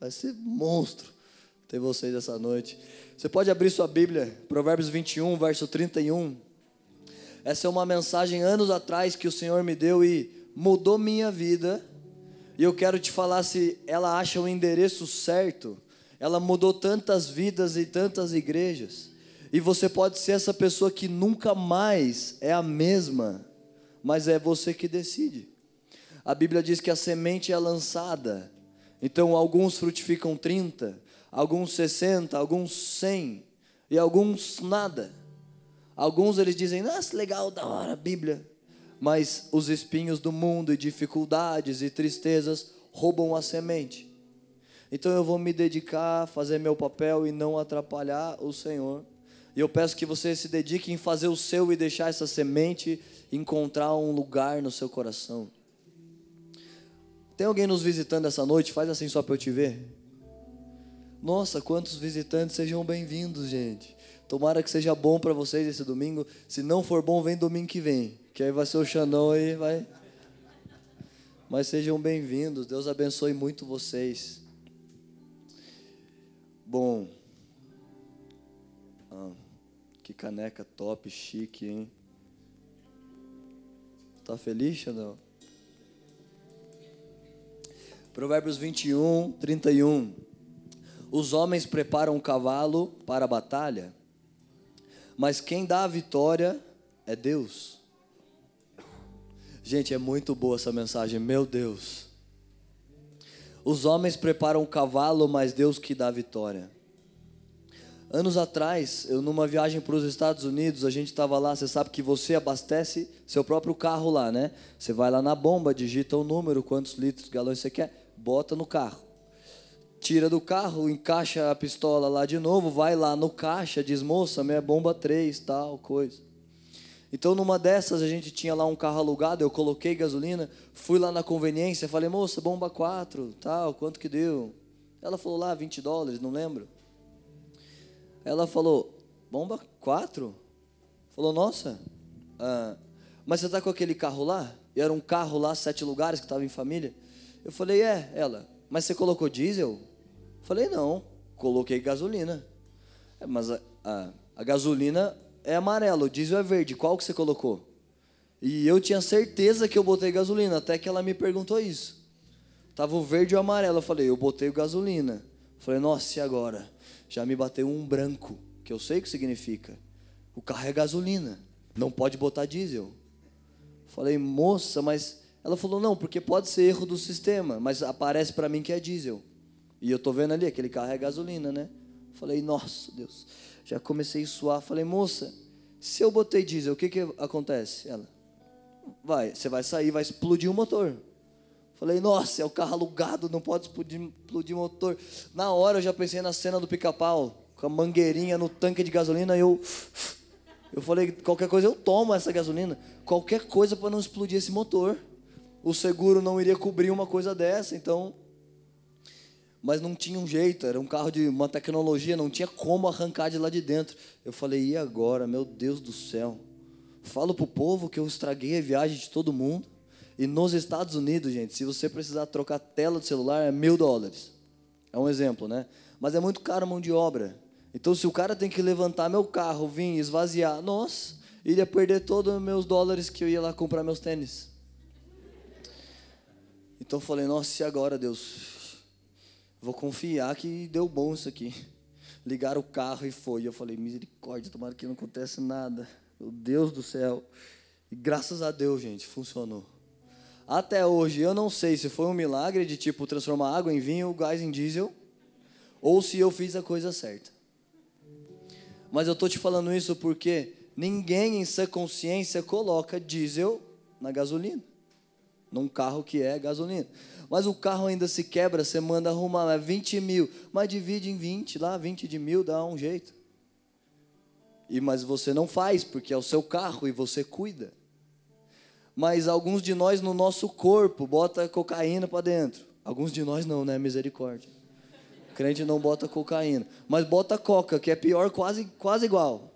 Vai ser monstro ter vocês essa noite. Você pode abrir sua Bíblia, Provérbios 21, verso 31. Essa é uma mensagem anos atrás que o Senhor me deu e mudou minha vida. E eu quero te falar se ela acha o endereço certo. Ela mudou tantas vidas e tantas igrejas. E você pode ser essa pessoa que nunca mais é a mesma, mas é você que decide. A Bíblia diz que a semente é lançada. Então alguns frutificam 30, alguns 60, alguns 100 e alguns nada. Alguns eles dizem, nossa, legal, da hora, Bíblia. Mas os espinhos do mundo e dificuldades e tristezas roubam a semente. Então eu vou me dedicar a fazer meu papel e não atrapalhar o Senhor. E eu peço que você se dedique em fazer o seu e deixar essa semente encontrar um lugar no seu coração. Tem alguém nos visitando essa noite? Faz assim só para eu te ver. Nossa, quantos visitantes, sejam bem-vindos, gente. Tomara que seja bom para vocês esse domingo. Se não for bom, vem domingo que vem. Que aí vai ser o Xandão aí, vai. Mas sejam bem-vindos. Deus abençoe muito vocês. Bom. Ah, que caneca top, chique, hein? Tá feliz, Xandão? Provérbios 21, 31. Os homens preparam um cavalo para a batalha, mas quem dá a vitória é Deus. Gente, é muito boa essa mensagem, meu Deus. Os homens preparam um cavalo, mas Deus que dá a vitória. Anos atrás, eu numa viagem para os Estados Unidos, a gente estava lá, você sabe que você abastece seu próprio carro lá, né? Você vai lá na bomba, digita o número, quantos litros, galões você quer, bota no carro tira do carro, encaixa a pistola lá de novo, vai lá no caixa, diz, moça, minha bomba 3, tal, coisa. Então, numa dessas, a gente tinha lá um carro alugado, eu coloquei gasolina, fui lá na conveniência, falei, moça, bomba 4, tal, quanto que deu? Ela falou lá, 20 dólares, não lembro. Ela falou, bomba 4? Falou, nossa, ah, mas você está com aquele carro lá? E era um carro lá, sete lugares, que estava em família. Eu falei, é, ela, mas você colocou diesel? Falei, não, coloquei gasolina. É, mas a, a, a gasolina é amarela, o diesel é verde. Qual que você colocou? E eu tinha certeza que eu botei gasolina, até que ela me perguntou isso. Tava o verde e o amarelo. Eu falei, eu botei gasolina. Falei, nossa, e agora? Já me bateu um branco, que eu sei o que significa. O carro é gasolina, não pode botar diesel. Falei, moça, mas ela falou, não, porque pode ser erro do sistema, mas aparece para mim que é diesel. E eu tô vendo ali, aquele carro é gasolina, né? Falei, nossa, Deus. Já comecei a suar. Falei, moça, se eu botei diesel, o que que acontece? Ela, vai, você vai sair, vai explodir o motor. Falei, nossa, é o carro alugado, não pode explodir, explodir motor. Na hora eu já pensei na cena do pica-pau, com a mangueirinha no tanque de gasolina, eu... Eu falei, qualquer coisa eu tomo essa gasolina. Qualquer coisa para não explodir esse motor. O seguro não iria cobrir uma coisa dessa, então mas não tinha um jeito, era um carro de uma tecnologia, não tinha como arrancar de lá de dentro. Eu falei, e agora, meu Deus do céu? Falo pro povo que eu estraguei a viagem de todo mundo. E nos Estados Unidos, gente, se você precisar trocar a tela do celular, é mil dólares. É um exemplo, né? Mas é muito caro a mão de obra. Então, se o cara tem que levantar meu carro, vir esvaziar, nossa, iria perder todos os meus dólares que eu ia lá comprar meus tênis. Então, eu falei, nossa, e agora, Deus? Vou confiar que deu bom isso aqui. Ligaram o carro e foi. Eu falei, misericórdia, tomara que não aconteça nada. Meu Deus do céu. E graças a Deus, gente, funcionou. Até hoje, eu não sei se foi um milagre de tipo transformar água em vinho, gás em diesel, ou se eu fiz a coisa certa. Mas eu tô te falando isso porque ninguém em sua consciência coloca diesel na gasolina, num carro que é gasolina. Mas o carro ainda se quebra, você manda arrumar, é 20 mil. Mas divide em 20 lá, 20 de mil dá um jeito. E Mas você não faz, porque é o seu carro e você cuida. Mas alguns de nós no nosso corpo bota cocaína para dentro. Alguns de nós não, né? Misericórdia. O crente não bota cocaína. Mas bota coca, que é pior, quase, quase igual.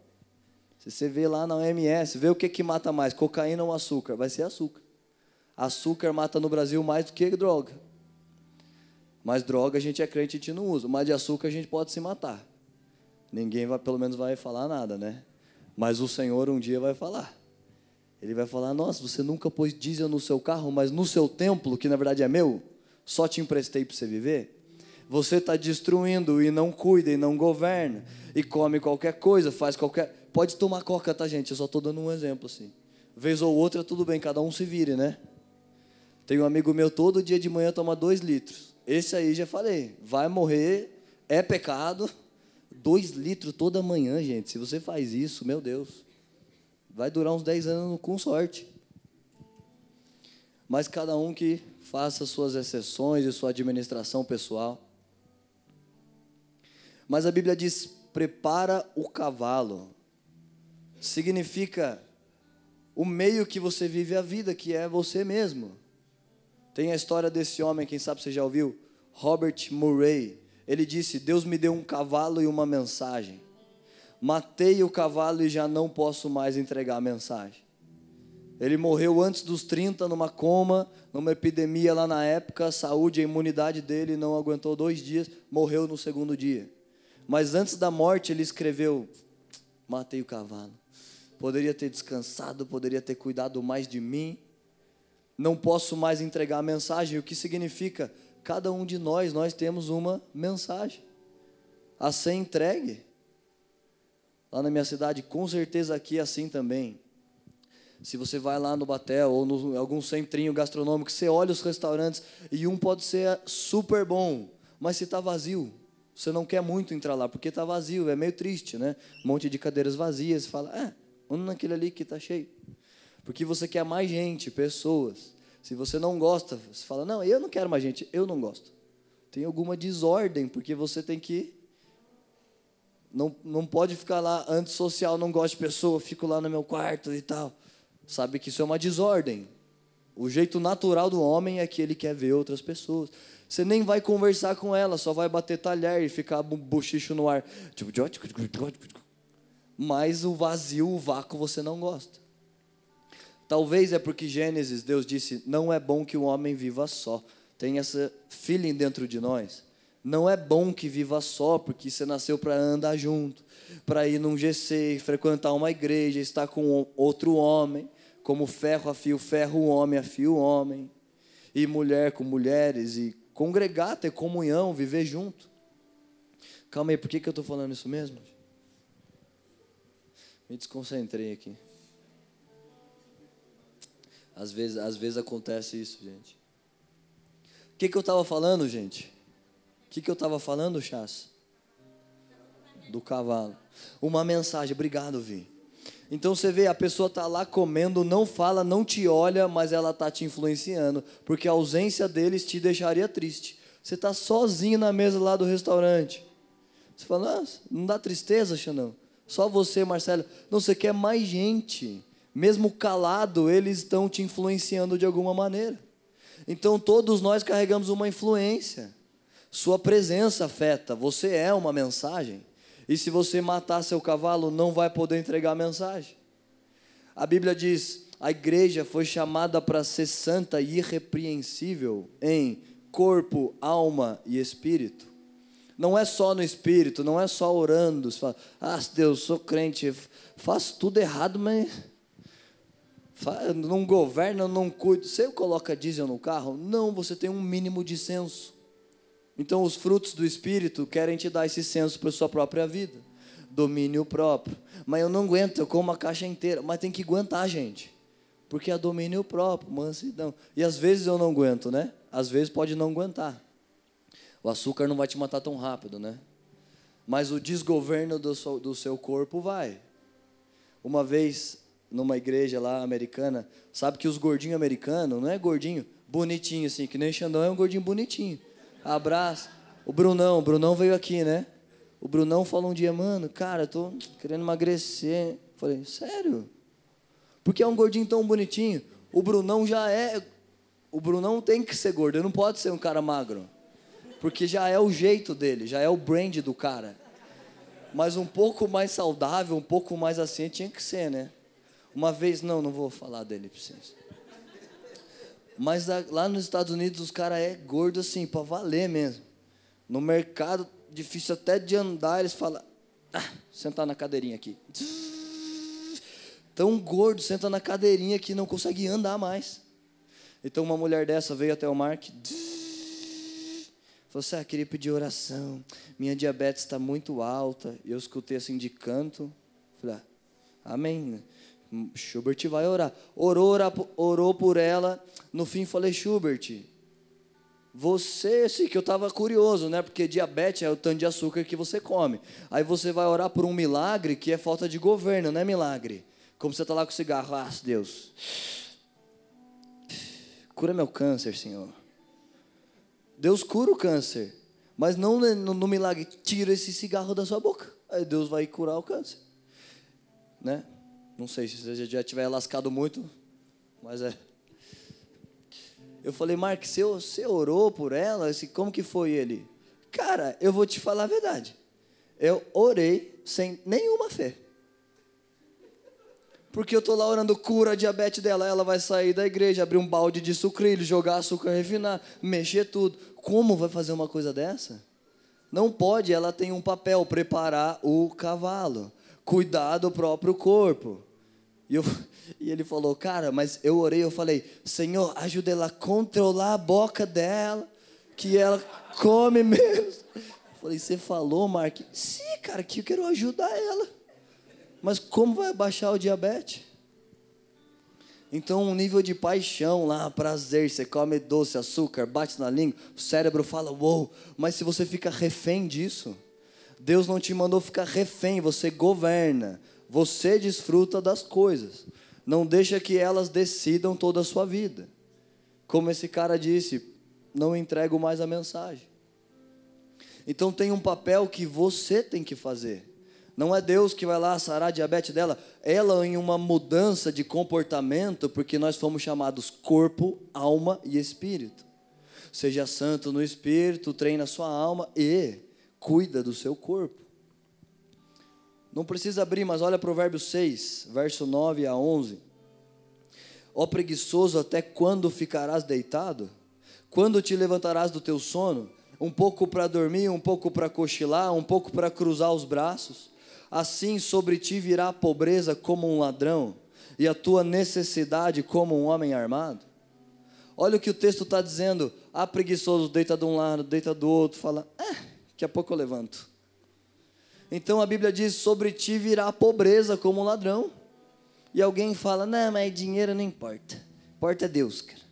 Se você vê lá na OMS, vê o que, que mata mais, cocaína ou açúcar? Vai ser açúcar. Açúcar mata no Brasil mais do que droga. Mas droga a gente é crente a gente não usa. Mas de açúcar a gente pode se matar. Ninguém vai, pelo menos vai falar nada, né? Mas o Senhor um dia vai falar. Ele vai falar: Nossa, você nunca pôs diesel no seu carro, mas no seu templo, que na verdade é meu, só te emprestei para você viver. Você está destruindo e não cuida e não governa e come qualquer coisa, faz qualquer. Pode tomar coca, tá, gente? Eu só estou dando um exemplo assim. Vez ou outra, tudo bem, cada um se vire, né? Tem um amigo meu, todo dia de manhã toma dois litros. Esse aí já falei, vai morrer, é pecado. Dois litros toda manhã, gente. Se você faz isso, meu Deus, vai durar uns 10 anos com sorte. Mas cada um que faça suas exceções e sua administração pessoal. Mas a Bíblia diz: prepara o cavalo. Significa o meio que você vive a vida, que é você mesmo. Tem a história desse homem, quem sabe você já ouviu? Robert Murray. Ele disse: Deus me deu um cavalo e uma mensagem. Matei o cavalo e já não posso mais entregar a mensagem. Ele morreu antes dos 30 numa coma, numa epidemia lá na época. A saúde, a imunidade dele não aguentou dois dias, morreu no segundo dia. Mas antes da morte ele escreveu: Matei o cavalo poderia ter descansado, poderia ter cuidado mais de mim. Não posso mais entregar a mensagem, o que significa? Cada um de nós, nós temos uma mensagem a ser entregue. Lá na minha cidade, com certeza aqui é assim também. Se você vai lá no Batel ou em algum centrinho gastronômico, você olha os restaurantes e um pode ser super bom, mas se está vazio, você não quer muito entrar lá, porque está vazio, é meio triste, né? Um monte de cadeiras vazias, você fala, ah, Vamos naquele ali que está cheio. Porque você quer mais gente, pessoas. Se você não gosta, você fala, não, eu não quero mais gente, eu não gosto. Tem alguma desordem, porque você tem que. Não, não pode ficar lá antissocial, não gosto de pessoa, fico lá no meu quarto e tal. Sabe que isso é uma desordem. O jeito natural do homem é que ele quer ver outras pessoas. Você nem vai conversar com ela, só vai bater talher e ficar bochicho no ar. Mas o vazio, o vácuo você não gosta. Talvez é porque Gênesis, Deus disse: não é bom que o homem viva só. Tem essa feeling dentro de nós. Não é bom que viva só, porque você nasceu para andar junto, para ir num GC, frequentar uma igreja, estar com outro homem, como ferro afia o ferro, o homem afia o homem, e mulher com mulheres, e congregar, ter comunhão, viver junto. Calma aí, por que, que eu estou falando isso mesmo? Me desconcentrei aqui. Às vezes, às vezes acontece isso, gente. O que, que eu estava falando, gente? O que, que eu estava falando, Chás? Do cavalo. Uma mensagem, obrigado, Vi. Então você vê, a pessoa está lá comendo, não fala, não te olha, mas ela está te influenciando, porque a ausência deles te deixaria triste. Você está sozinho na mesa lá do restaurante. Você fala, ah, não dá tristeza, Xanão? Só você, Marcelo. Não, você quer mais gente. Mesmo calado, eles estão te influenciando de alguma maneira. Então todos nós carregamos uma influência. Sua presença afeta. Você é uma mensagem. E se você matar seu cavalo, não vai poder entregar a mensagem. A Bíblia diz: a igreja foi chamada para ser santa e irrepreensível em corpo, alma e espírito. Não é só no espírito, não é só orando. Você fala, ah, Deus, sou crente, faço tudo errado, mas não governo, não cuido. Você coloca diesel no carro? Não, você tem um mínimo de senso. Então, os frutos do Espírito querem te dar esse senso para a sua própria vida. Domínio próprio. Mas eu não aguento, eu como uma caixa inteira. Mas tem que aguentar, gente. Porque é domínio próprio, mansidão. E às vezes eu não aguento, né? Às vezes pode não aguentar. O açúcar não vai te matar tão rápido, né? Mas o desgoverno do seu corpo vai. Uma vez, numa igreja lá americana, sabe que os gordinhos americanos, não é gordinho, bonitinho assim, que nem Xandão é um gordinho bonitinho. Abraço. O Brunão, o Brunão veio aqui, né? O Brunão falou um dia, mano, cara, tô querendo emagrecer. Falei, sério? Porque é um gordinho tão bonitinho? O Brunão já é. O Brunão tem que ser gordo, ele não pode ser um cara magro. Porque já é o jeito dele, já é o brand do cara. Mas um pouco mais saudável, um pouco mais assim, tinha que ser, né? Uma vez, não, não vou falar dele para vocês. Mas lá nos Estados Unidos os caras é gordo assim, para valer mesmo. No mercado, difícil até de andar, eles falam, ah, sentar na cadeirinha aqui. Tão gordo, senta na cadeirinha que não consegue andar mais. Então uma mulher dessa veio até o Mark. Falou assim, ah, queria pedir oração. Minha diabetes está muito alta. Eu escutei assim de canto. Falei, ah, amém. Schubert vai orar. Orou, orou por ela. No fim falei, Schubert, você, sim, que eu estava curioso, né? Porque diabetes é o tanto de açúcar que você come. Aí você vai orar por um milagre que é falta de governo, não é milagre. Como você está lá com o cigarro, ah, Deus, cura meu câncer, Senhor. Deus cura o câncer, mas não no, no milagre, tira esse cigarro da sua boca. Aí Deus vai curar o câncer. Né? Não sei se você já tiver lascado muito, mas é. Eu falei, Mark, você, você orou por ela? Assim, como que foi ele? Cara, eu vou te falar a verdade. Eu orei sem nenhuma fé. Porque eu estou lá orando cura a diabetes dela. Ela vai sair da igreja, abrir um balde de sucrilho, jogar açúcar refinado, mexer tudo. Como vai fazer uma coisa dessa? Não pode, ela tem um papel, preparar o cavalo, cuidar do próprio corpo. E, eu, e ele falou, cara, mas eu orei, eu falei, Senhor, ajuda ela a controlar a boca dela, que ela come menos. Eu falei, você falou, Mark? Sim, cara, que eu quero ajudar ela. Mas como vai baixar o diabetes? Então, um nível de paixão lá, prazer, você come doce, açúcar, bate na língua, o cérebro fala, uou, wow. mas se você fica refém disso, Deus não te mandou ficar refém, você governa, você desfruta das coisas, não deixa que elas decidam toda a sua vida. Como esse cara disse, não entrego mais a mensagem. Então tem um papel que você tem que fazer. Não é Deus que vai lá sarar a diabetes dela, ela em uma mudança de comportamento, porque nós fomos chamados corpo, alma e espírito. Seja santo no espírito, treina a sua alma e cuida do seu corpo. Não precisa abrir, mas olha Provérbios 6, verso 9 a 11. Ó preguiçoso, até quando ficarás deitado? Quando te levantarás do teu sono? Um pouco para dormir, um pouco para cochilar, um pouco para cruzar os braços? assim sobre ti virá a pobreza como um ladrão, e a tua necessidade como um homem armado? Olha o que o texto está dizendo. Ah, preguiçoso, deita de um lado, deita do outro, fala, ah, daqui a pouco eu levanto. Então a Bíblia diz: sobre ti virá a pobreza como um ladrão. E alguém fala: não, mas dinheiro não importa. Importa é Deus, cara.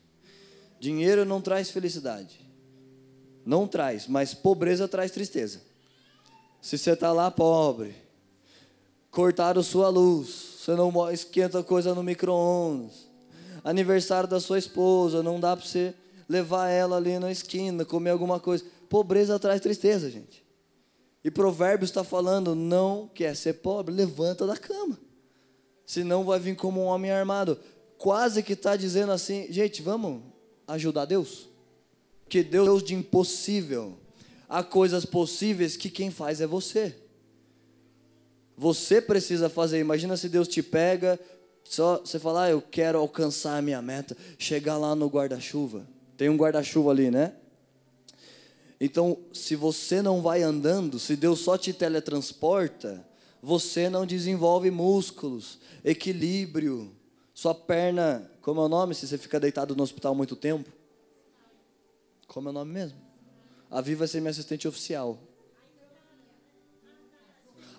Dinheiro não traz felicidade. Não traz, mas pobreza traz tristeza. Se você está lá pobre, cortaram sua luz, você não esquenta coisa no micro-ondas. Aniversário da sua esposa, não dá para você levar ela ali na esquina, comer alguma coisa. Pobreza traz tristeza, gente. E Provérbios está falando: não quer ser pobre, levanta da cama. Senão vai vir como um homem armado. Quase que está dizendo assim, gente, vamos ajudar Deus? Que Deus de impossível. Há coisas possíveis que quem faz é você. Você precisa fazer. Imagina se Deus te pega, só você falar, ah, eu quero alcançar a minha meta, chegar lá no guarda-chuva. Tem um guarda-chuva ali, né? Então, se você não vai andando, se Deus só te teletransporta, você não desenvolve músculos, equilíbrio, sua perna, como é o nome se você fica deitado no hospital muito tempo? Como é o nome mesmo? A Viva vai ser minha assistente oficial.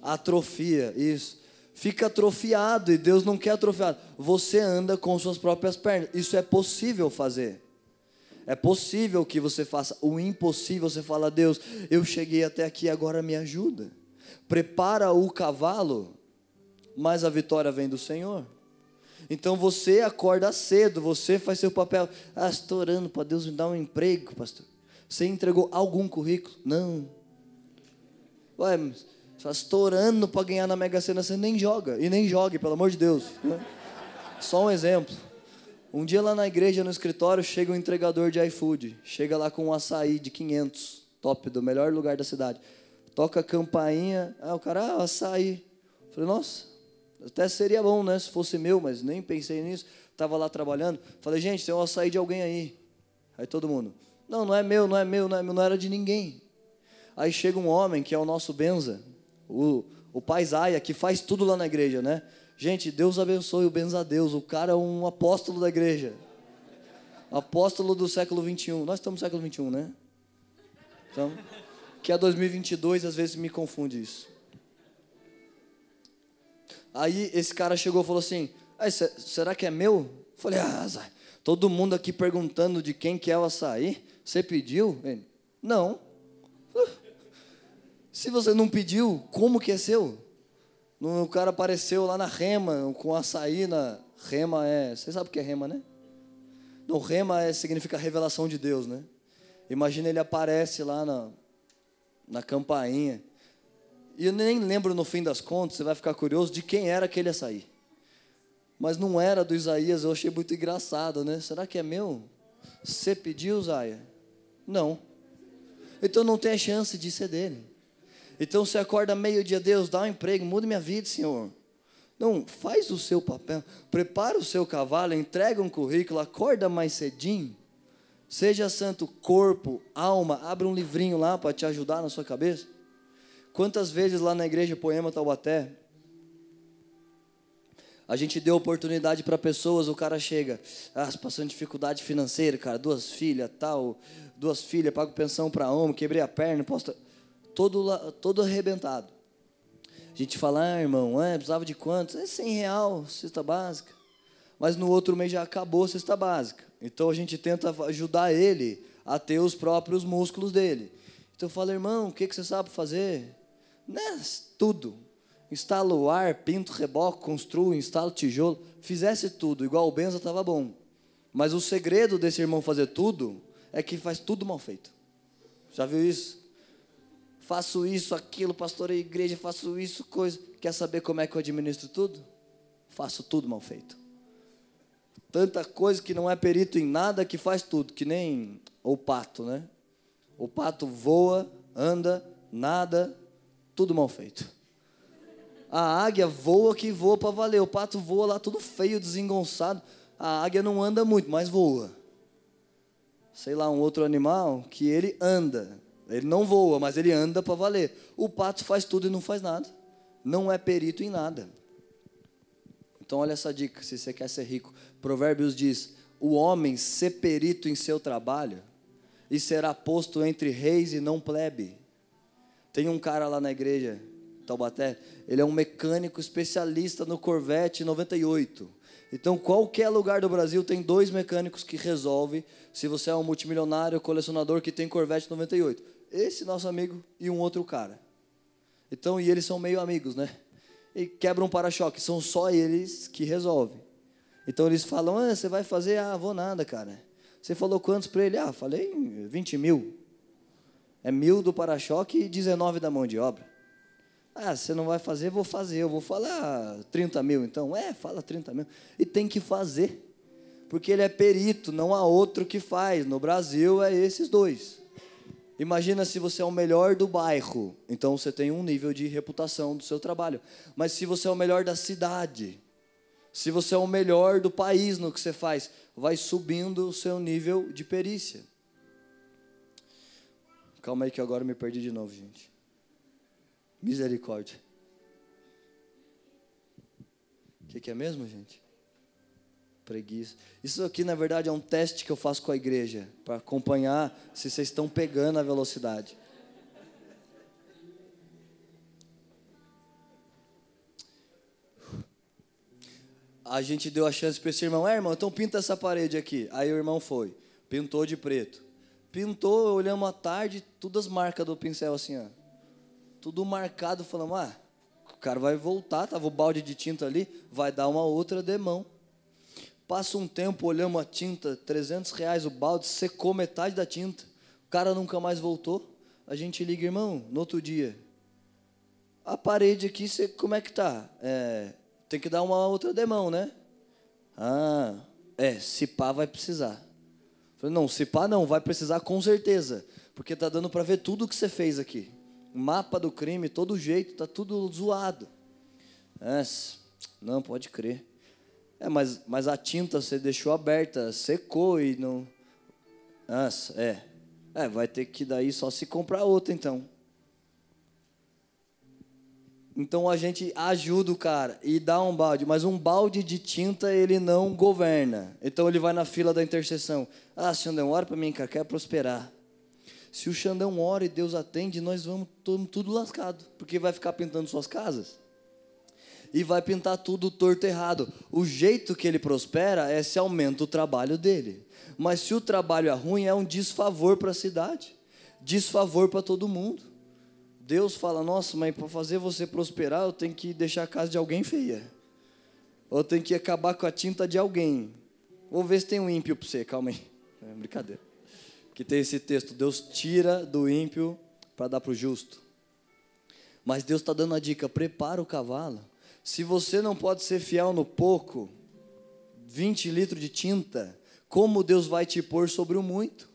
Atrofia, isso. Fica atrofiado e Deus não quer atrofiado. Você anda com suas próprias pernas. Isso é possível fazer. É possível que você faça o impossível. Você fala, Deus, eu cheguei até aqui, agora me ajuda. Prepara o cavalo, mas a vitória vem do Senhor. Então você acorda cedo, você faz seu papel. Ah, estou orando para Deus me dar um emprego, pastor. Você entregou algum currículo? Não. Ué, mas Está estourando para ganhar na Mega Sena, você nem joga. E nem jogue, pelo amor de Deus. Né? Só um exemplo. Um dia lá na igreja, no escritório, chega um entregador de iFood. Chega lá com um açaí de 500, top, do melhor lugar da cidade. Toca a campainha. Ah, o cara, ah, açaí. falei, nossa, Até seria bom, né? Se fosse meu, mas nem pensei nisso. Estava lá trabalhando. Falei, gente, tem um açaí de alguém aí. Aí todo mundo, não, não é meu, não é meu, não, é meu, não era de ninguém. Aí chega um homem, que é o nosso Benza, o, o pai que faz tudo lá na igreja, né? Gente, Deus abençoe o Benza Deus. O cara é um apóstolo da igreja. Apóstolo do século 21. Nós estamos no século 21, né? Então, que é 2022, às vezes me confunde isso. Aí esse cara chegou e falou assim: será que é meu? Falei, ah, Zay, todo mundo aqui perguntando de quem que é o açaí. Você pediu? Ele, não. Se você não pediu, como que é seu? O cara apareceu lá na rema, com açaí na. Rema é. Você sabe o que é rema, né? Não, rema é, significa revelação de Deus, né? Imagina ele aparece lá na, na campainha. E eu nem lembro no fim das contas, você vai ficar curioso de quem era aquele açaí. Mas não era do Isaías, eu achei muito engraçado, né? Será que é meu? Você pediu, Zaia? Não. Então não tem a chance de ser dele. Então você acorda meio-dia, Deus, dá um emprego, muda minha vida, Senhor. Não, faz o seu papel, prepara o seu cavalo, entrega um currículo, acorda mais cedinho. Seja santo corpo, alma, abre um livrinho lá para te ajudar na sua cabeça. Quantas vezes lá na igreja Poema Taubaté, a gente deu oportunidade para pessoas, o cara chega, ah, passando dificuldade financeira, cara, duas filhas, tal, duas filhas, pago pensão para homem, quebrei a perna, posto, todo, todo arrebentado. A gente fala, ah, irmão, é, precisava de quanto? É 100 real, cesta básica. Mas no outro mês já acabou a cesta básica. Então a gente tenta ajudar ele a ter os próprios músculos dele. Então eu falo, irmão, o que, que você sabe fazer? Né? Tudo. Instala o ar, pinto, reboco, construo, instalo tijolo. Fizesse tudo, igual o Benza estava bom. Mas o segredo desse irmão fazer tudo é que faz tudo mal feito. Já viu isso? Faço isso, aquilo, pastorei igreja, faço isso, coisa. Quer saber como é que eu administro tudo? Faço tudo mal feito. Tanta coisa que não é perito em nada que faz tudo, que nem o pato, né? O pato voa, anda, nada, tudo mal feito. A águia voa que voa para valer. O pato voa lá tudo feio, desengonçado. A águia não anda muito, mas voa. Sei lá, um outro animal que ele anda. Ele não voa, mas ele anda para valer. O pato faz tudo e não faz nada. Não é perito em nada. Então, olha essa dica, se você quer ser rico. Provérbios diz: o homem ser perito em seu trabalho e será posto entre reis e não plebe. Tem um cara lá na igreja, Taubaté, ele é um mecânico especialista no Corvette 98. Então, qualquer lugar do Brasil tem dois mecânicos que resolvem se você é um multimilionário colecionador que tem Corvette 98. Esse nosso amigo e um outro cara. Então, e eles são meio amigos, né? e quebra um para-choque. São só eles que resolvem. Então eles falam: ah, você vai fazer? Ah, vou nada, cara. Você falou quantos para ele? Ah, falei 20 mil. É mil do para-choque e 19 da mão de obra. Ah, você não vai fazer, vou fazer. Eu vou falar 30 mil, então. É, fala 30 mil. E tem que fazer. Porque ele é perito, não há outro que faz. No Brasil é esses dois. Imagina se você é o melhor do bairro, então você tem um nível de reputação do seu trabalho. Mas se você é o melhor da cidade, se você é o melhor do país no que você faz, vai subindo o seu nível de perícia. Calma aí que agora me perdi de novo, gente. Misericórdia. O que, que é mesmo, gente? Preguiça. Isso aqui, na verdade, é um teste que eu faço com a igreja, para acompanhar se vocês estão pegando a velocidade. A gente deu a chance para esse irmão, é irmão, então pinta essa parede aqui. Aí o irmão foi, pintou de preto. Pintou, olhamos à tarde, todas as marcas do pincel assim, ó. Tudo marcado, falamos, ah, o cara vai voltar, tava o balde de tinta ali, vai dar uma outra demão. Passa um tempo, olhamos a tinta, 300 reais o balde, secou metade da tinta. O cara nunca mais voltou. A gente liga, irmão, no outro dia. A parede aqui, você, como é que tá? É, tem que dar uma outra demão, né? Ah, é, se pá vai precisar. Falei, não, se pá não, vai precisar com certeza. Porque tá dando para ver tudo que você fez aqui. Mapa do crime, todo jeito, tá tudo zoado. É, Não, pode crer. É, mas, mas a tinta você deixou aberta, secou e não. Nossa, é. É, vai ter que daí só se comprar outra então. Então a gente ajuda o cara e dá um balde, mas um balde de tinta ele não governa. Então ele vai na fila da intercessão. Ah, Xandão, ora para mim, cara, quer prosperar. Se o Xandão ora e Deus atende, nós vamos tudo lascado, porque vai ficar pintando suas casas e vai pintar tudo torto errado. O jeito que ele prospera é se aumenta o trabalho dele. Mas se o trabalho é ruim, é um desfavor para a cidade, desfavor para todo mundo. Deus fala: Nossa, mas para fazer você prosperar, eu tenho que deixar a casa de alguém feia, ou eu tenho que acabar com a tinta de alguém. Vou ver se tem um ímpio para você, calma aí. É brincadeira. Que tem esse texto: Deus tira do ímpio para dar para o justo. Mas Deus está dando a dica: prepara o cavalo se você não pode ser fiel no pouco, 20 litros de tinta, como Deus vai te pôr sobre o muito?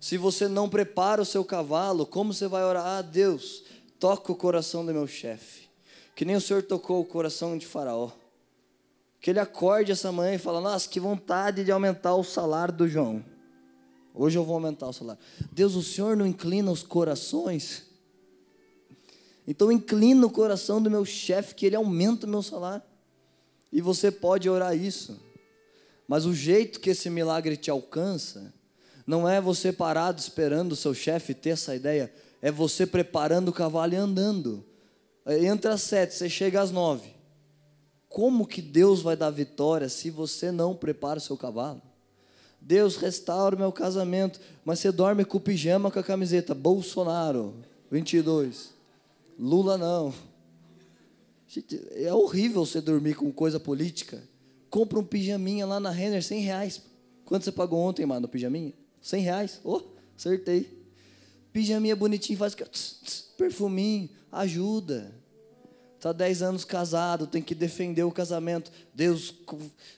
Se você não prepara o seu cavalo, como você vai orar? Ah, Deus, toca o coração do meu chefe. Que nem o Senhor tocou o coração de Faraó. Que ele acorde essa manhã e fala: Nossa, que vontade de aumentar o salário do João. Hoje eu vou aumentar o salário. Deus, o Senhor não inclina os corações então inclina o coração do meu chefe que ele aumenta o meu salário. E você pode orar isso. Mas o jeito que esse milagre te alcança não é você parado esperando o seu chefe ter essa ideia, é você preparando o cavalo e andando. Entra às sete, você chega às nove. Como que Deus vai dar vitória se você não prepara o seu cavalo? Deus restaura o meu casamento, mas você dorme com o pijama com a camiseta Bolsonaro 22. Lula não. É horrível você dormir com coisa política. Compra um pijaminha lá na Renner, 100 reais. Quanto você pagou ontem, mano, no pijaminha? 100 reais. Oh, acertei. Pijaminha bonitinho, faz tss, perfuminho, ajuda. Está 10 anos casado, tem que defender o casamento. Deus,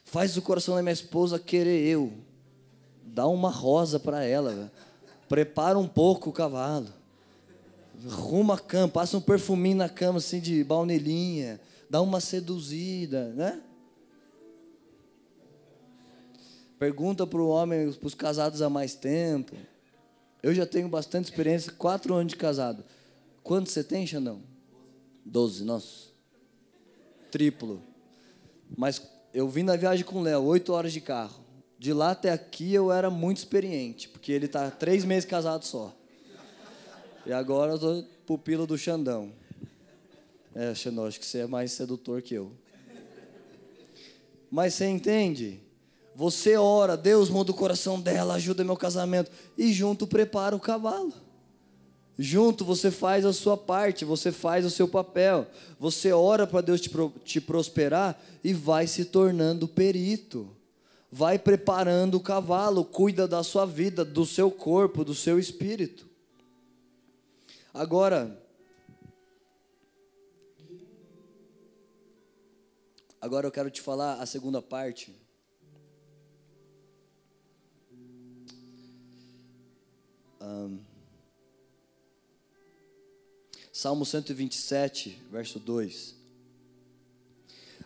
faz o coração da minha esposa querer eu. Dá uma rosa para ela. Prepara um pouco o cavalo arruma a cama, passa um perfuminho na cama assim de baunelinha, dá uma seduzida, né? Pergunta para o homem, para os casados há mais tempo. Eu já tenho bastante experiência, quatro anos de casado. Quanto você tem, Xandão? Doze, nossa. Triplo. Mas eu vim na viagem com o Léo, oito horas de carro. De lá até aqui eu era muito experiente, porque ele está três meses casado só. E agora eu sou pupilo do Xandão. É, Xandão, acho que você é mais sedutor que eu. Mas você entende? Você ora, Deus muda o coração dela, ajuda meu casamento. E junto prepara o cavalo. Junto você faz a sua parte, você faz o seu papel. Você ora para Deus te, te prosperar e vai se tornando perito. Vai preparando o cavalo, cuida da sua vida, do seu corpo, do seu espírito. Agora, agora eu quero te falar a segunda parte. Um, Salmo 127, verso 2.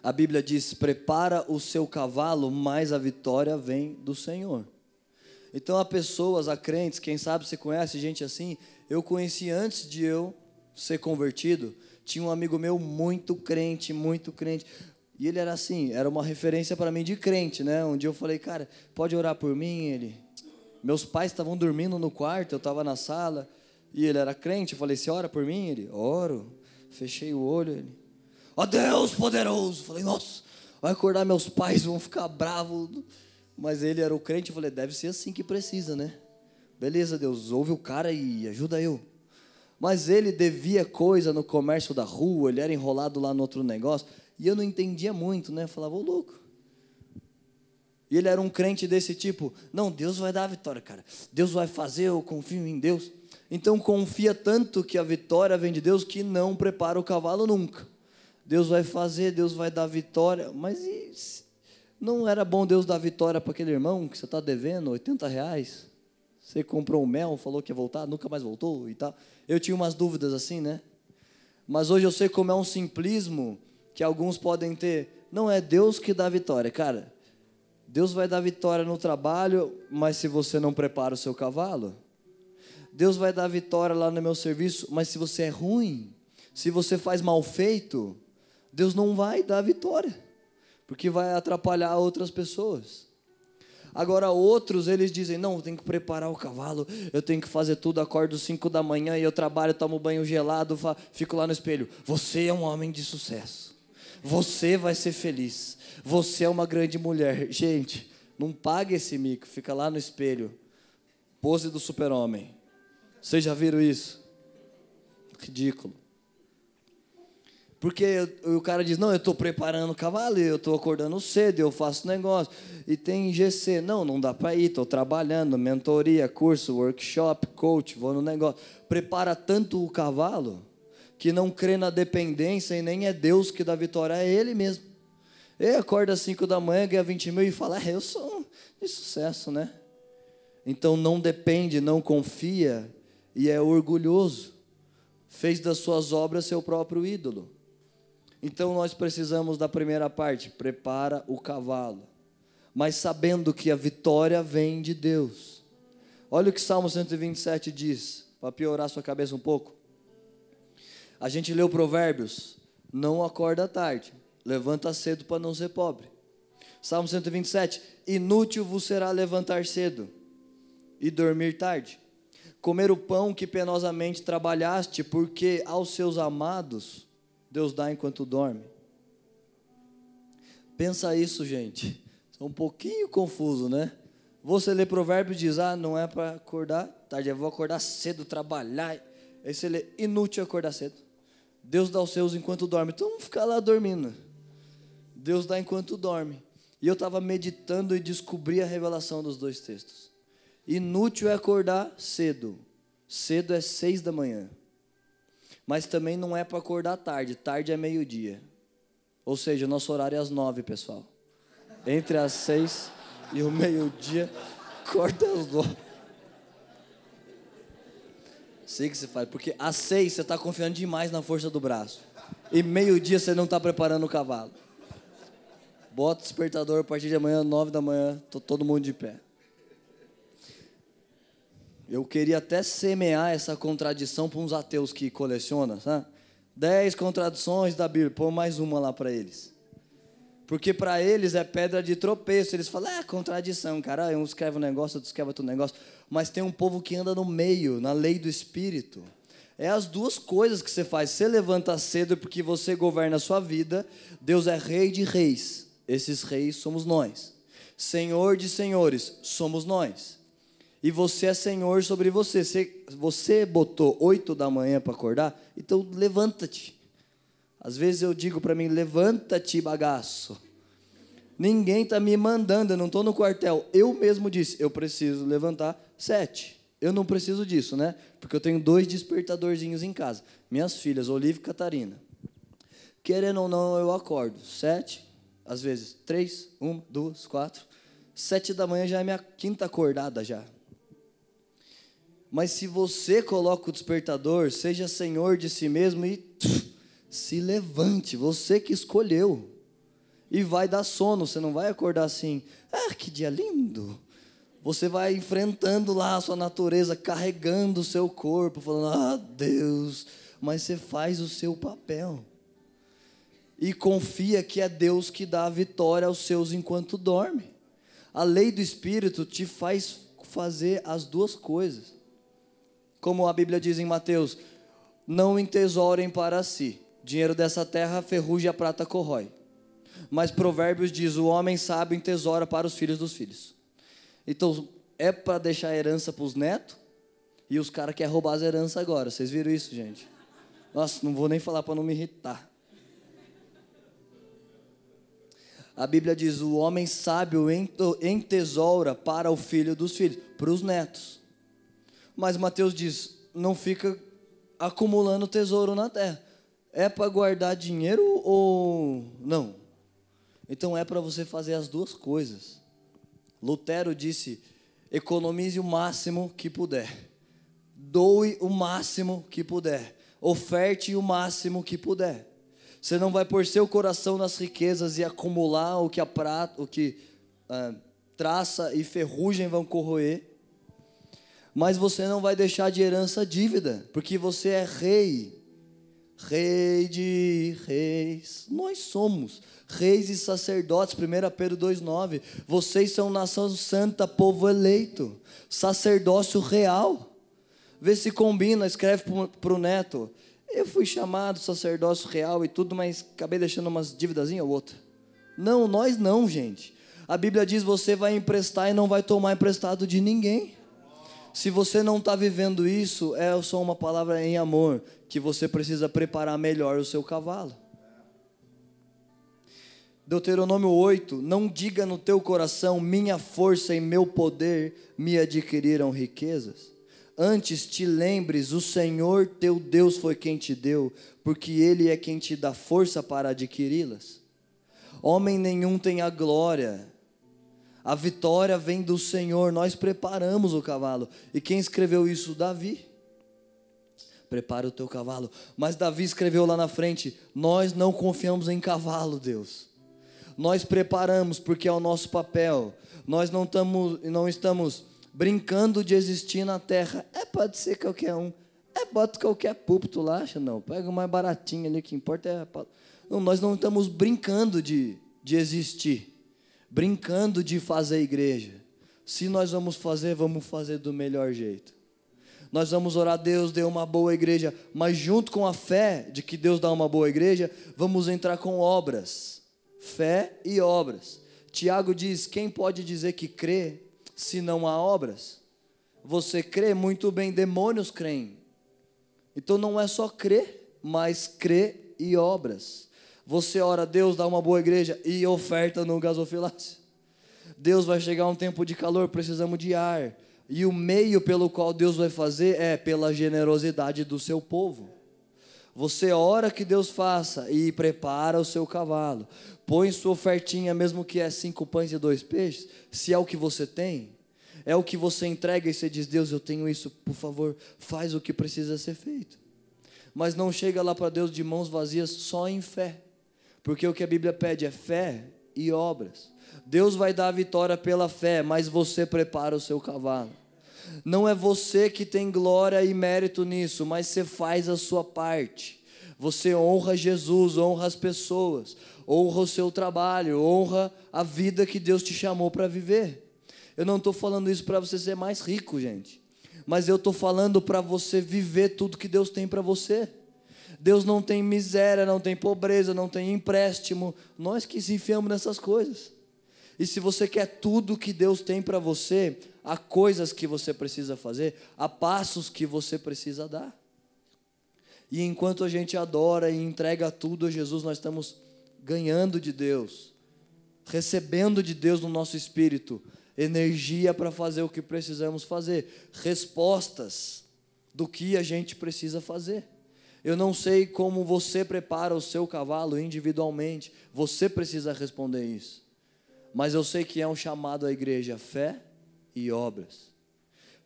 A Bíblia diz: Prepara o seu cavalo, mas a vitória vem do Senhor. Então há pessoas, há crentes, quem sabe você conhece gente assim, eu conheci antes de eu ser convertido, tinha um amigo meu muito crente, muito crente. E ele era assim, era uma referência para mim de crente, né? Um dia eu falei, cara, pode orar por mim? Ele, meus pais estavam dormindo no quarto, eu estava na sala, e ele era crente. Eu falei, você ora por mim? Ele, oro. Fechei o olho, ele, ó oh, Deus poderoso. Falei, nossa, vai acordar meus pais, vão ficar bravos. Mas ele era o crente, eu falei, deve ser assim que precisa, né? Beleza, Deus, ouve o cara e ajuda eu. Mas ele devia coisa no comércio da rua, ele era enrolado lá no outro negócio, e eu não entendia muito, né? Eu falava, ô louco. E ele era um crente desse tipo, não, Deus vai dar a vitória, cara. Deus vai fazer, eu confio em Deus. Então confia tanto que a vitória vem de Deus que não prepara o cavalo nunca. Deus vai fazer, Deus vai dar vitória, mas não era bom Deus dar vitória para aquele irmão que você está devendo 80 reais? Você comprou um mel, falou que ia voltar, nunca mais voltou e tal. Eu tinha umas dúvidas assim, né? Mas hoje eu sei como é um simplismo que alguns podem ter, não é Deus que dá vitória, cara. Deus vai dar vitória no trabalho, mas se você não prepara o seu cavalo, Deus vai dar vitória lá no meu serviço, mas se você é ruim, se você faz mal feito, Deus não vai dar vitória, porque vai atrapalhar outras pessoas. Agora outros, eles dizem, não, eu tenho que preparar o cavalo, eu tenho que fazer tudo, acordo 5 da manhã e eu trabalho, tomo banho gelado, fico lá no espelho. Você é um homem de sucesso. Você vai ser feliz. Você é uma grande mulher. Gente, não pague esse mico, fica lá no espelho. Pose do super-homem. Vocês já viram isso? Ridículo. Porque o cara diz: Não, eu estou preparando o cavalo, eu estou acordando cedo, eu faço negócio. E tem GC. Não, não dá para ir, estou trabalhando, mentoria, curso, workshop, coach, vou no negócio. Prepara tanto o cavalo que não crê na dependência e nem é Deus que dá vitória, é Ele mesmo. Ele acorda às 5 da manhã, ganha 20 mil e fala: é, Eu sou de sucesso, né? Então não depende, não confia e é orgulhoso. Fez das suas obras seu próprio ídolo. Então nós precisamos da primeira parte, prepara o cavalo, mas sabendo que a vitória vem de Deus. Olha o que Salmo 127 diz, para piorar sua cabeça um pouco. A gente leu Provérbios, não acorda tarde, levanta cedo para não ser pobre. Salmo 127, inútil vos será levantar cedo e dormir tarde. Comer o pão que penosamente trabalhaste, porque aos seus amados Deus dá enquanto dorme. Pensa isso, gente. É um pouquinho confuso, né? Você lê provérbio e diz: Ah, não é para acordar tarde, eu vou acordar cedo, trabalhar. Aí você lê: Inútil acordar cedo. Deus dá os seus enquanto dorme. Então ficar lá dormindo. Deus dá enquanto dorme. E eu estava meditando e descobri a revelação dos dois textos. Inútil é acordar cedo. Cedo é seis da manhã mas também não é para acordar tarde. Tarde é meio-dia. Ou seja, nosso horário é às nove, pessoal. Entre as seis e o meio-dia, corta às nove. Sei que você faz, porque às seis você está confiando demais na força do braço. E meio-dia você não está preparando o cavalo. Bota o despertador a partir de amanhã, nove da manhã, tô todo mundo de pé. Eu queria até semear essa contradição para uns ateus que colecionam, sabe? Dez contradições da Bíblia, põe mais uma lá para eles. Porque para eles é pedra de tropeço. Eles falam, é contradição, cara. Um escreve um negócio, outro escreve outro negócio. Mas tem um povo que anda no meio, na lei do Espírito. É as duas coisas que você faz. Você levanta cedo porque você governa a sua vida. Deus é rei de reis. Esses reis somos nós. Senhor de senhores, somos nós e você é senhor sobre você. Você, você botou oito da manhã para acordar, então levanta-te. Às vezes eu digo para mim, levanta-te, bagaço. Ninguém está me mandando, eu não estou no quartel. Eu mesmo disse, eu preciso levantar sete. Eu não preciso disso, né? Porque eu tenho dois despertadorzinhos em casa. Minhas filhas, Olivia e Catarina. Querendo ou não, eu acordo. Sete, às vezes três, uma, duas, quatro. Sete da manhã já é minha quinta acordada já. Mas se você coloca o despertador, seja senhor de si mesmo e se levante, você que escolheu. E vai dar sono, você não vai acordar assim, ah, que dia lindo. Você vai enfrentando lá a sua natureza, carregando o seu corpo, falando, ah, Deus, mas você faz o seu papel. E confia que é Deus que dá a vitória aos seus enquanto dorme. A lei do Espírito te faz fazer as duas coisas. Como a Bíblia diz em Mateus: Não entesourem para si. Dinheiro dessa terra, ferrugem a prata corrói. Mas Provérbios diz: O homem sábio entesoura para os filhos dos filhos. Então, é para deixar a herança para os netos e os caras querem roubar as heranças agora. Vocês viram isso, gente? Nossa, não vou nem falar para não me irritar. A Bíblia diz: o homem sábio entesoura para o filho dos filhos, para os netos. Mas Mateus diz: não fica acumulando tesouro na terra. É para guardar dinheiro ou não? Então é para você fazer as duas coisas. Lutero disse: economize o máximo que puder, doe o máximo que puder, oferte o máximo que puder. Você não vai pôr seu coração nas riquezas e acumular o que a prata, o que ah, traça e ferrugem vão corroer. Mas você não vai deixar de herança dívida, porque você é rei. Rei de reis. Nós somos reis e sacerdotes. 1 Pedro 2,9. Vocês são nação santa, povo eleito, sacerdócio real. Vê se combina, escreve para o neto. Eu fui chamado sacerdócio real e tudo, mas acabei deixando umas dívidazinha ou outra. Não, nós não, gente. A Bíblia diz: você vai emprestar e não vai tomar emprestado de ninguém. Se você não está vivendo isso, é só uma palavra em amor, que você precisa preparar melhor o seu cavalo. Deuteronômio 8: Não diga no teu coração, minha força e meu poder me adquiriram riquezas. Antes te lembres, o Senhor teu Deus foi quem te deu, porque Ele é quem te dá força para adquiri-las. Homem nenhum tem a glória, a vitória vem do Senhor, nós preparamos o cavalo. E quem escreveu isso? Davi. Prepara o teu cavalo. Mas Davi escreveu lá na frente: Nós não confiamos em cavalo, Deus. Nós preparamos porque é o nosso papel. Nós não, tamo, não estamos brincando de existir na terra. É, pode ser qualquer um. É, bota qualquer púlpito lá, acha não. Pega o mais baratinho ali, que importa é. Não, nós não estamos brincando de, de existir, brincando de fazer igreja. Se nós vamos fazer, vamos fazer do melhor jeito. Nós vamos orar, Deus dê uma boa igreja, mas junto com a fé de que Deus dá uma boa igreja, vamos entrar com obras. Fé e obras. Tiago diz: quem pode dizer que crê se não há obras? Você crê muito bem, demônios creem. Então não é só crer, mas crer e obras. Você ora, Deus dá uma boa igreja e oferta no gasofilácio. Deus vai chegar um tempo de calor, precisamos de ar. E o meio pelo qual Deus vai fazer é pela generosidade do seu povo. Você ora que Deus faça e prepara o seu cavalo. Põe sua ofertinha, mesmo que é cinco pães e dois peixes, se é o que você tem. É o que você entrega e você diz: Deus, eu tenho isso, por favor, faz o que precisa ser feito. Mas não chega lá para Deus de mãos vazias só em fé, porque o que a Bíblia pede é fé e obras. Deus vai dar a vitória pela fé, mas você prepara o seu cavalo. Não é você que tem glória e mérito nisso, mas você faz a sua parte. Você honra Jesus, honra as pessoas, honra o seu trabalho, honra a vida que Deus te chamou para viver. Eu não estou falando isso para você ser mais rico, gente, mas eu estou falando para você viver tudo que Deus tem para você. Deus não tem miséria, não tem pobreza, não tem empréstimo. Nós que se enfiamos nessas coisas. E se você quer tudo que Deus tem para você, há coisas que você precisa fazer, há passos que você precisa dar. E enquanto a gente adora e entrega tudo a Jesus, nós estamos ganhando de Deus, recebendo de Deus no nosso espírito energia para fazer o que precisamos fazer, respostas do que a gente precisa fazer. Eu não sei como você prepara o seu cavalo individualmente, você precisa responder isso. Mas eu sei que é um chamado à igreja, fé e obras.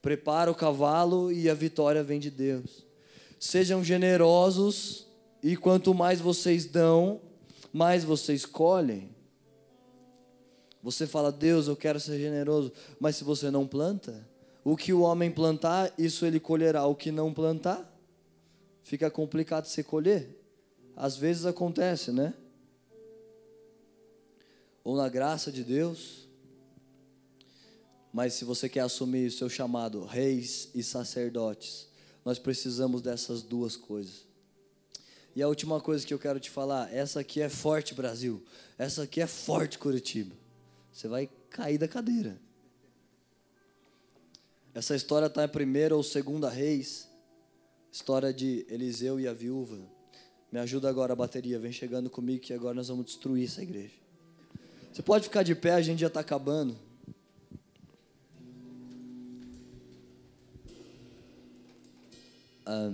Prepara o cavalo e a vitória vem de Deus. Sejam generosos e quanto mais vocês dão, mais vocês colhem. Você fala, Deus, eu quero ser generoso, mas se você não planta, o que o homem plantar, isso ele colherá. O que não plantar, fica complicado se colher. Às vezes acontece, né? Ou na graça de Deus, mas se você quer assumir o seu chamado, reis e sacerdotes, nós precisamos dessas duas coisas. E a última coisa que eu quero te falar, essa aqui é forte Brasil, essa aqui é forte Curitiba. Você vai cair da cadeira. Essa história está em primeira ou segunda reis, história de Eliseu e a viúva. Me ajuda agora a bateria, vem chegando comigo que agora nós vamos destruir essa igreja. Você pode ficar de pé, a gente já está acabando. a,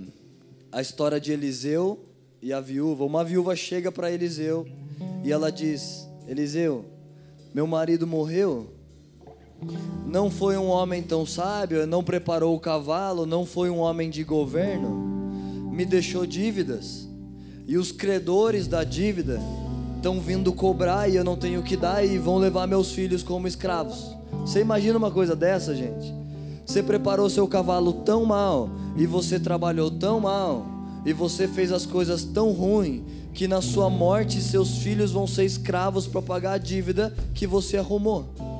a história de Eliseu e a viúva. Uma viúva chega para Eliseu e ela diz: Eliseu, meu marido morreu. Não foi um homem tão sábio, não preparou o cavalo, não foi um homem de governo, me deixou dívidas. e os credores da dívida estão vindo cobrar e eu não tenho o que dar e vão levar meus filhos como escravos. Você imagina uma coisa dessa, gente? Você preparou seu cavalo tão mal e você trabalhou tão mal e você fez as coisas tão ruim que na sua morte seus filhos vão ser escravos para pagar a dívida que você arrumou.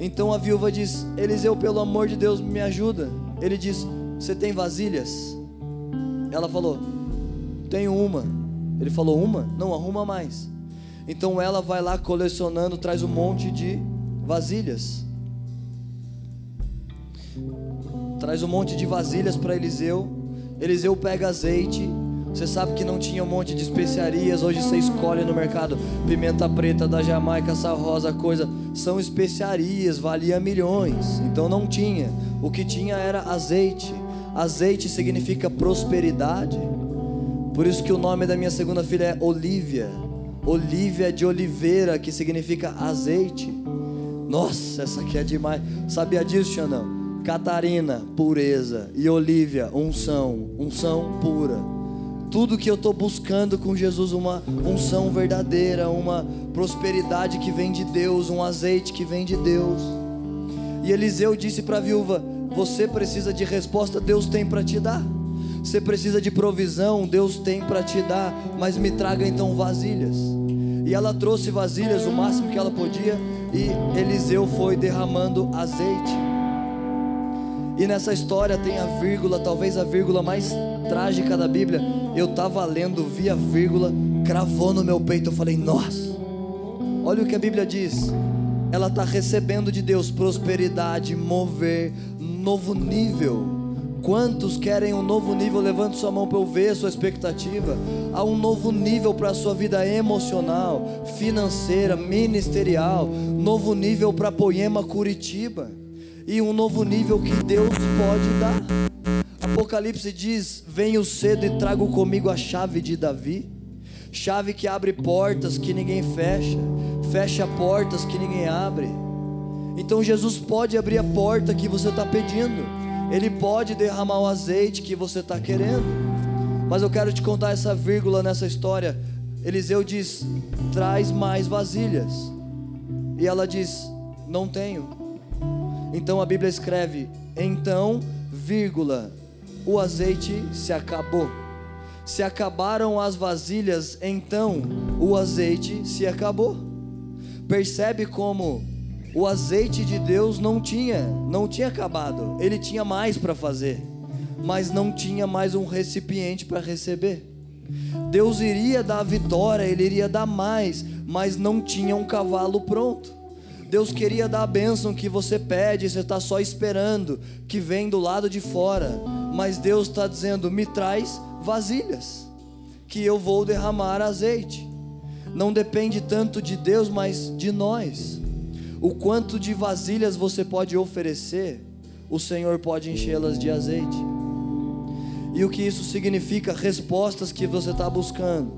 Então a viúva diz: Eliseu, pelo amor de Deus, me ajuda. Ele diz: Você tem vasilhas? Ela falou: Tenho uma. Ele falou: Uma? Não, arruma mais. Então ela vai lá colecionando, traz um monte de vasilhas. Traz um monte de vasilhas para Eliseu. Eliseu pega azeite. Você sabe que não tinha um monte de especiarias. Hoje você escolhe no mercado pimenta preta da Jamaica, sal rosa, coisa. São especiarias, valia milhões. Então não tinha. O que tinha era azeite. Azeite significa prosperidade. Por isso que o nome da minha segunda filha é Olívia. Olívia de oliveira, que significa azeite. Nossa, essa aqui é demais. Sabia disso, Xandão? Catarina, pureza. E Olívia, unção. Unção pura. Tudo que eu estou buscando com Jesus, uma unção verdadeira, uma prosperidade que vem de Deus, um azeite que vem de Deus. E Eliseu disse para a viúva: Você precisa de resposta, Deus tem para te dar. Você precisa de provisão, Deus tem para te dar, mas me traga então vasilhas. E ela trouxe vasilhas, o máximo que ela podia, e Eliseu foi derramando azeite. E nessa história tem a vírgula, talvez a vírgula mais trágica da Bíblia. Eu estava lendo, vi a vírgula, cravou no meu peito. Eu falei, nossa, olha o que a Bíblia diz. Ela está recebendo de Deus prosperidade, mover, novo nível Quantos querem um novo nível? Levante sua mão para eu ver sua expectativa. Há um novo nível para a sua vida emocional, financeira, ministerial. Novo nível para Poema Curitiba. E um novo nível que Deus pode dar. Apocalipse diz: Venho cedo e trago comigo a chave de Davi. Chave que abre portas que ninguém fecha, fecha portas que ninguém abre. Então Jesus pode abrir a porta que você está pedindo. Ele pode derramar o azeite que você está querendo. Mas eu quero te contar essa vírgula nessa história. Eliseu diz: traz mais vasilhas. E ela diz: não tenho. Então a Bíblia escreve: então, vírgula, o azeite se acabou. Se acabaram as vasilhas, então o azeite se acabou. Percebe como o azeite de Deus não tinha, não tinha acabado. Ele tinha mais para fazer, mas não tinha mais um recipiente para receber. Deus iria dar a vitória, ele iria dar mais, mas não tinha um cavalo pronto. Deus queria dar a bênção que você pede, você está só esperando, que vem do lado de fora. Mas Deus está dizendo: me traz vasilhas, que eu vou derramar azeite. Não depende tanto de Deus, mas de nós. O quanto de vasilhas você pode oferecer, o Senhor pode enchê-las de azeite. E o que isso significa? Respostas que você está buscando,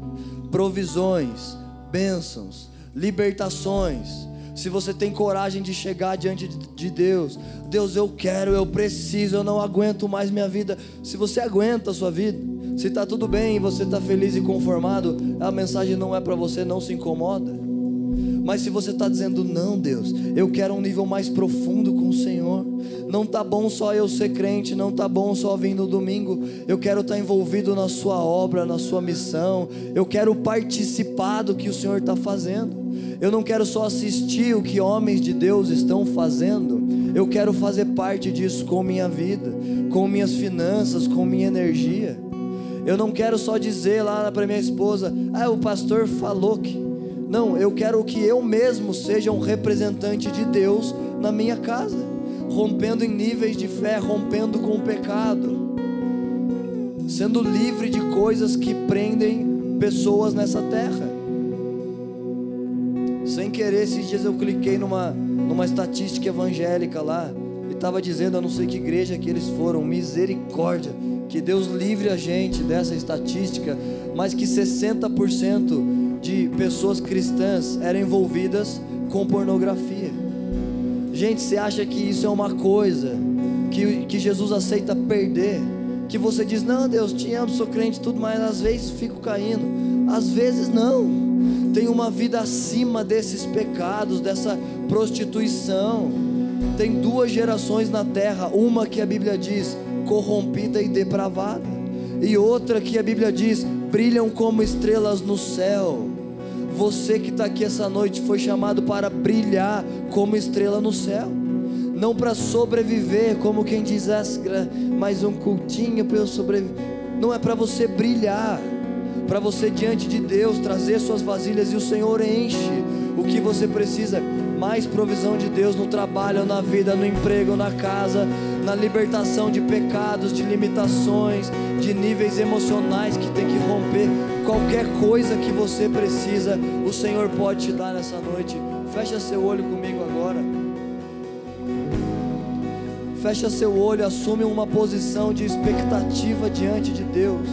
provisões, bênçãos, libertações. Se você tem coragem de chegar diante de Deus, Deus, eu quero, eu preciso, eu não aguento mais minha vida. Se você aguenta a sua vida, se está tudo bem, você está feliz e conformado, a mensagem não é para você, não se incomoda. Mas se você está dizendo, não, Deus, eu quero um nível mais profundo com o Senhor. Não tá bom só eu ser crente, não tá bom só vir no domingo. Eu quero estar tá envolvido na sua obra, na sua missão. Eu quero participar do que o Senhor está fazendo. Eu não quero só assistir o que homens de Deus estão fazendo. Eu quero fazer parte disso com minha vida, com minhas finanças, com minha energia. Eu não quero só dizer lá para minha esposa, ah, o pastor falou que. Não, eu quero que eu mesmo seja um representante de Deus na minha casa, rompendo em níveis de fé, rompendo com o pecado, sendo livre de coisas que prendem pessoas nessa terra. Sem querer, esses dias eu cliquei numa, numa estatística evangélica lá e estava dizendo, eu não sei que igreja que eles foram, misericórdia, que Deus livre a gente dessa estatística, mas que 60% de pessoas cristãs eram envolvidas com pornografia. Gente, você acha que isso é uma coisa que, que Jesus aceita perder? que você diz: Não, Deus, te amo, sou crente, tudo, mas às vezes fico caindo. Às vezes não. Tem uma vida acima desses pecados, dessa prostituição. Tem duas gerações na terra: uma que a Bíblia diz corrompida e depravada, e outra que a Bíblia diz brilham como estrelas no céu. Você que está aqui essa noite foi chamado para brilhar como estrela no céu não para sobreviver, como quem diz, mais um cultinho para eu sobreviver. Não é para você brilhar, para você diante de Deus trazer suas vasilhas e o Senhor enche o que você precisa. Mais provisão de Deus no trabalho, na vida, no emprego, na casa, na libertação de pecados, de limitações, de níveis emocionais que tem que romper. Qualquer coisa que você precisa, o Senhor pode te dar nessa noite. Fecha seu olho comigo agora. Fecha seu olho, assume uma posição de expectativa diante de Deus.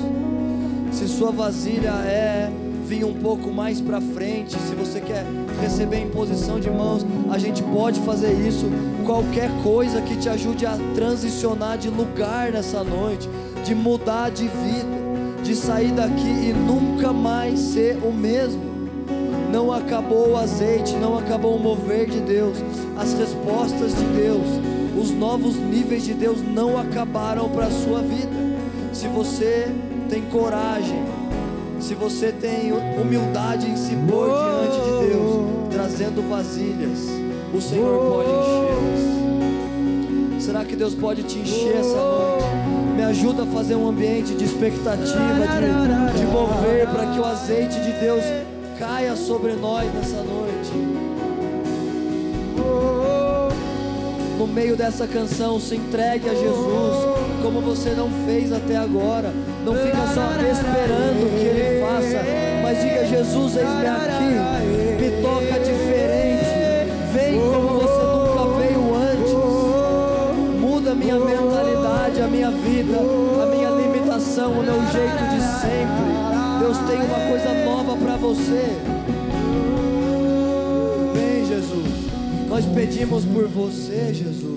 Se sua vasilha é vir um pouco mais para frente, se você quer receber em posição de mãos, a gente pode fazer isso. Qualquer coisa que te ajude a transicionar de lugar nessa noite, de mudar de vida, de sair daqui e nunca mais ser o mesmo. Não acabou o azeite, não acabou o mover de Deus, as respostas de Deus os novos níveis de Deus não acabaram para a sua vida. Se você tem coragem, se você tem humildade em se pôr diante de Deus, trazendo vasilhas, o Senhor pode enchê-las. Será que Deus pode te encher essa noite? Me ajuda a fazer um ambiente de expectativa, de, de mover para que o azeite de Deus caia sobre nós nessa noite. No meio dessa canção, se entregue a Jesus, como você não fez até agora. Não fica só esperando que Ele faça, mas diga: Jesus, eis-me aqui, me toca diferente, vem como você nunca veio antes, muda minha mentalidade, a minha vida, a minha limitação, o meu jeito de sempre. Deus tem uma coisa nova para você. Nós pedimos por você, Jesus.